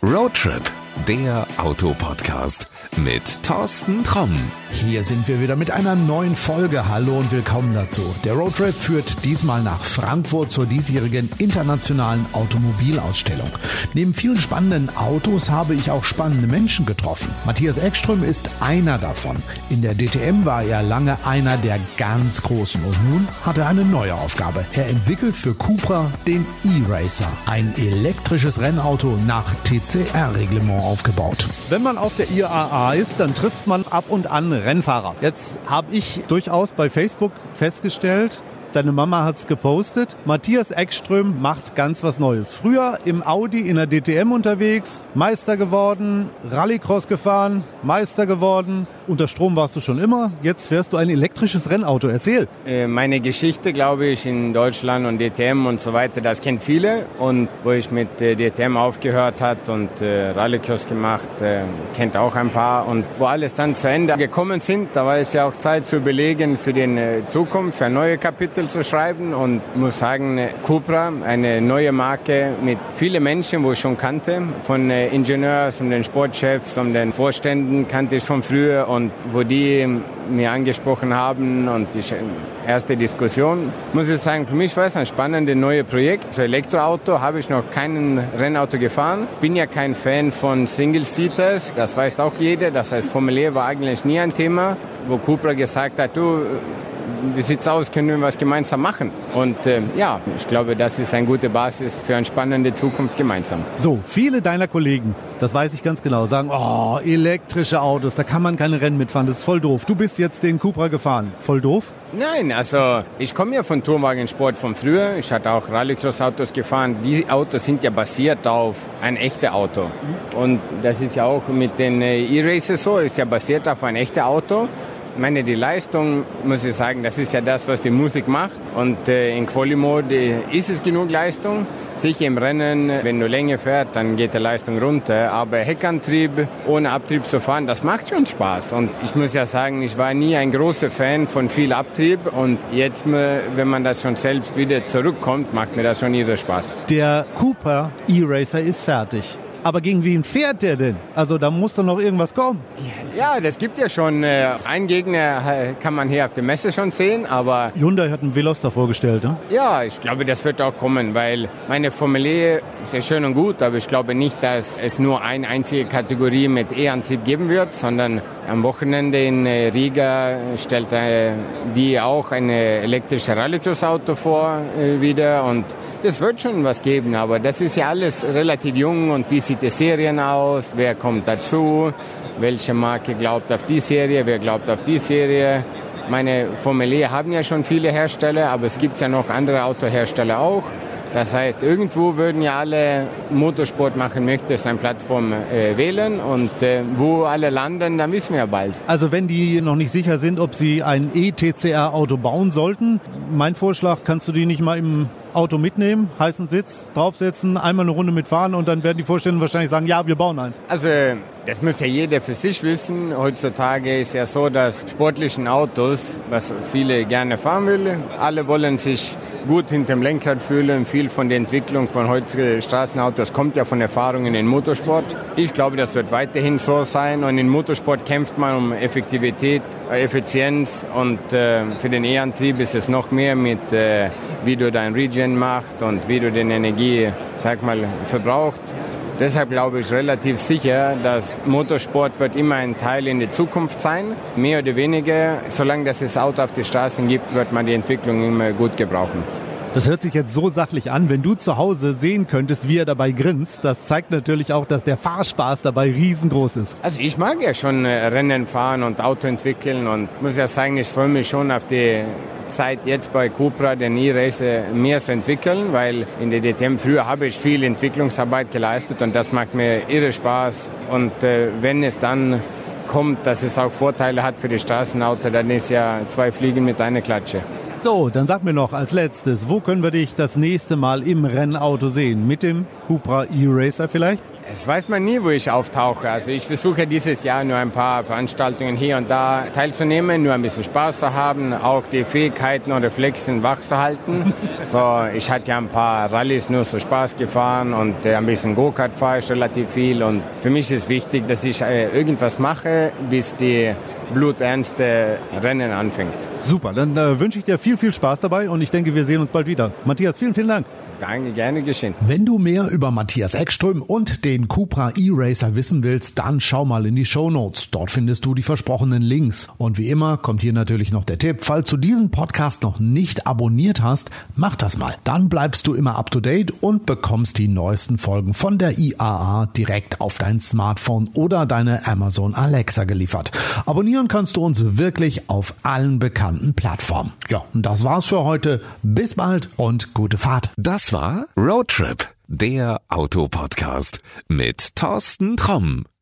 Roadtrip, der Autopodcast mit Thorsten Tromm. Hier sind wir wieder mit einer neuen Folge. Hallo und willkommen dazu. Der Roadtrip führt diesmal nach Frankfurt zur diesjährigen internationalen Automobilausstellung. Neben vielen spannenden Autos habe ich auch spannende Menschen getroffen. Matthias Eckström ist einer davon. In der DTM war er lange einer der ganz Großen und nun hat er eine neue Aufgabe. Er entwickelt für Cupra den E-Racer, ein elektrisches Rennauto nach TCR-Reglement aufgebaut. Wenn man auf der IAA ist, dann trifft man ab und an Rennfahrer. Jetzt habe ich durchaus bei Facebook festgestellt, Deine Mama hat's gepostet. Matthias Eckström macht ganz was Neues. Früher im Audi in der DTM unterwegs, Meister geworden, Rallycross gefahren, Meister geworden. Unter Strom warst du schon immer. Jetzt fährst du ein elektrisches Rennauto. Erzähl. Äh, meine Geschichte, glaube ich, in Deutschland und DTM und so weiter, das kennt viele. Und wo ich mit äh, DTM aufgehört hat und äh, Rallycross gemacht, kennt auch ein paar. Und wo alles dann zu Ende gekommen sind, da war es ja auch Zeit zu überlegen für die Zukunft, für neue Kapitel Kapitel zu schreiben und muss sagen, Cupra, eine neue Marke mit vielen Menschen, wo ich schon kannte, von äh, Ingenieurs und den Sportchefs und den Vorständen kannte ich von früher und wo die mir angesprochen haben und die erste Diskussion, muss ich sagen, für mich war es ein spannendes neues Projekt. So Elektroauto habe ich noch kein Rennauto gefahren. Bin ja kein Fan von Single-Seaters, das weiß auch jeder. Das heißt, Formel E war eigentlich nie ein Thema, wo Cupra gesagt hat, du, wie sieht es aus, können wir was gemeinsam machen? Und äh, ja, ich glaube, das ist eine gute Basis für eine spannende Zukunft gemeinsam. So, viele deiner Kollegen, das weiß ich ganz genau, sagen, oh, elektrische Autos, da kann man keine Rennen mitfahren, das ist voll doof. Du bist jetzt den Cupra gefahren, voll doof? Nein, also ich komme ja von Tourwagensport von früher. Ich hatte auch Rallycross-Autos gefahren. Die Autos sind ja basiert auf ein echtes Auto. Und das ist ja auch mit den äh, E-Races so, ist ja basiert auf ein echtes Auto. Ich meine, die Leistung, muss ich sagen, das ist ja das, was die Musik macht. Und äh, in Quali-Mode ist es genug Leistung. Sicher im Rennen, wenn du länger fährst, dann geht die Leistung runter. Aber Heckantrieb ohne Abtrieb zu fahren, das macht schon Spaß. Und ich muss ja sagen, ich war nie ein großer Fan von viel Abtrieb. Und jetzt, wenn man das schon selbst wieder zurückkommt, macht mir das schon wieder Spaß. Der Cooper E-Racer ist fertig. Aber gegen wen fährt der denn? Also da muss doch noch irgendwas kommen. Ja, das gibt ja schon. Äh, ein Gegner äh, kann man hier auf der Messe schon sehen, aber... Hyundai hat einen Veloster vorgestellt, ne? Ja, ich glaube, das wird auch kommen, weil meine Formel ist ja schön und gut, aber ich glaube nicht, dass es nur eine einzige Kategorie mit E-Antrieb geben wird, sondern am Wochenende in äh, Riga stellt die auch ein elektrisches Rallycross-Auto vor wieder und das wird schon was geben, aber das ist ja alles relativ jung und wie sieht die Serien aus, wer kommt dazu, welche Marke glaubt auf die Serie, wer glaubt auf die Serie. Meine Formel E haben ja schon viele Hersteller, aber es gibt ja noch andere Autohersteller auch. Das heißt, irgendwo würden ja alle Motorsport machen möchten, seine Plattform äh, wählen und äh, wo alle landen, dann wissen wir bald. Also wenn die noch nicht sicher sind, ob sie ein E-TCR-Auto bauen sollten, mein Vorschlag, kannst du die nicht mal im Auto mitnehmen, heißen Sitz, draufsetzen, einmal eine Runde mitfahren und dann werden die Vorstände wahrscheinlich sagen, ja, wir bauen einen. Also das muss ja jeder für sich wissen. Heutzutage ist ja so, dass sportlichen Autos, was viele gerne fahren wollen, alle wollen sich gut hinter dem Lenkrad fühlen. Viel von der Entwicklung von heutigen Straßenautos kommt ja von Erfahrungen in Motorsport. Ich glaube, das wird weiterhin so sein. Und in Motorsport kämpft man um Effektivität, Effizienz und äh, für den E-Antrieb ist es noch mehr mit, äh, wie du dein Regen machst und wie du den Energie, sag mal, verbraucht. Deshalb glaube ich relativ sicher, dass Motorsport wird immer ein Teil in der Zukunft sein. Mehr oder weniger, solange es das Auto auf den Straßen gibt, wird man die Entwicklung immer gut gebrauchen. Das hört sich jetzt so sachlich an. Wenn du zu Hause sehen könntest, wie er dabei grinst, das zeigt natürlich auch, dass der Fahrspaß dabei riesengroß ist. Also ich mag ja schon äh, Rennen fahren und Auto entwickeln und muss ja sagen, ich freue mich schon auf die Zeit jetzt bei Cupra den E-Racer mehr zu entwickeln, weil in der DTM früher habe ich viel Entwicklungsarbeit geleistet und das macht mir irre Spaß. Und äh, wenn es dann kommt, dass es auch Vorteile hat für die Straßenauto, dann ist ja zwei Fliegen mit einer Klatsche. So, dann sag mir noch als letztes, wo können wir dich das nächste Mal im Rennauto sehen? Mit dem Cupra E-Racer vielleicht? Es weiß man nie, wo ich auftauche. Also ich versuche dieses Jahr nur ein paar Veranstaltungen hier und da teilzunehmen, nur ein bisschen Spaß zu haben, auch die Fähigkeiten und Reflexen wach zu halten. so, ich hatte ja ein paar Rallyes nur so Spaß gefahren und äh, ein bisschen Go-Kart fahre ich relativ viel. Und für mich ist wichtig, dass ich äh, irgendwas mache, bis die bluternste Rennen anfängt. Super, dann äh, wünsche ich dir viel, viel Spaß dabei und ich denke, wir sehen uns bald wieder. Matthias, vielen, vielen Dank. Danke, gerne geschehen. Wenn du mehr über Matthias Eckström und den Cupra E-Racer wissen willst, dann schau mal in die Show Notes. Dort findest du die versprochenen Links. Und wie immer kommt hier natürlich noch der Tipp, falls du diesen Podcast noch nicht abonniert hast, mach das mal. Dann bleibst du immer up to date und bekommst die neuesten Folgen von der IAA direkt auf dein Smartphone oder deine Amazon Alexa geliefert. Abonnieren kannst du uns wirklich auf allen bekannten Plattformen. Ja, und das war's für heute. Bis bald und gute Fahrt. Das war Roadtrip, der Autopodcast mit Thorsten Tromm.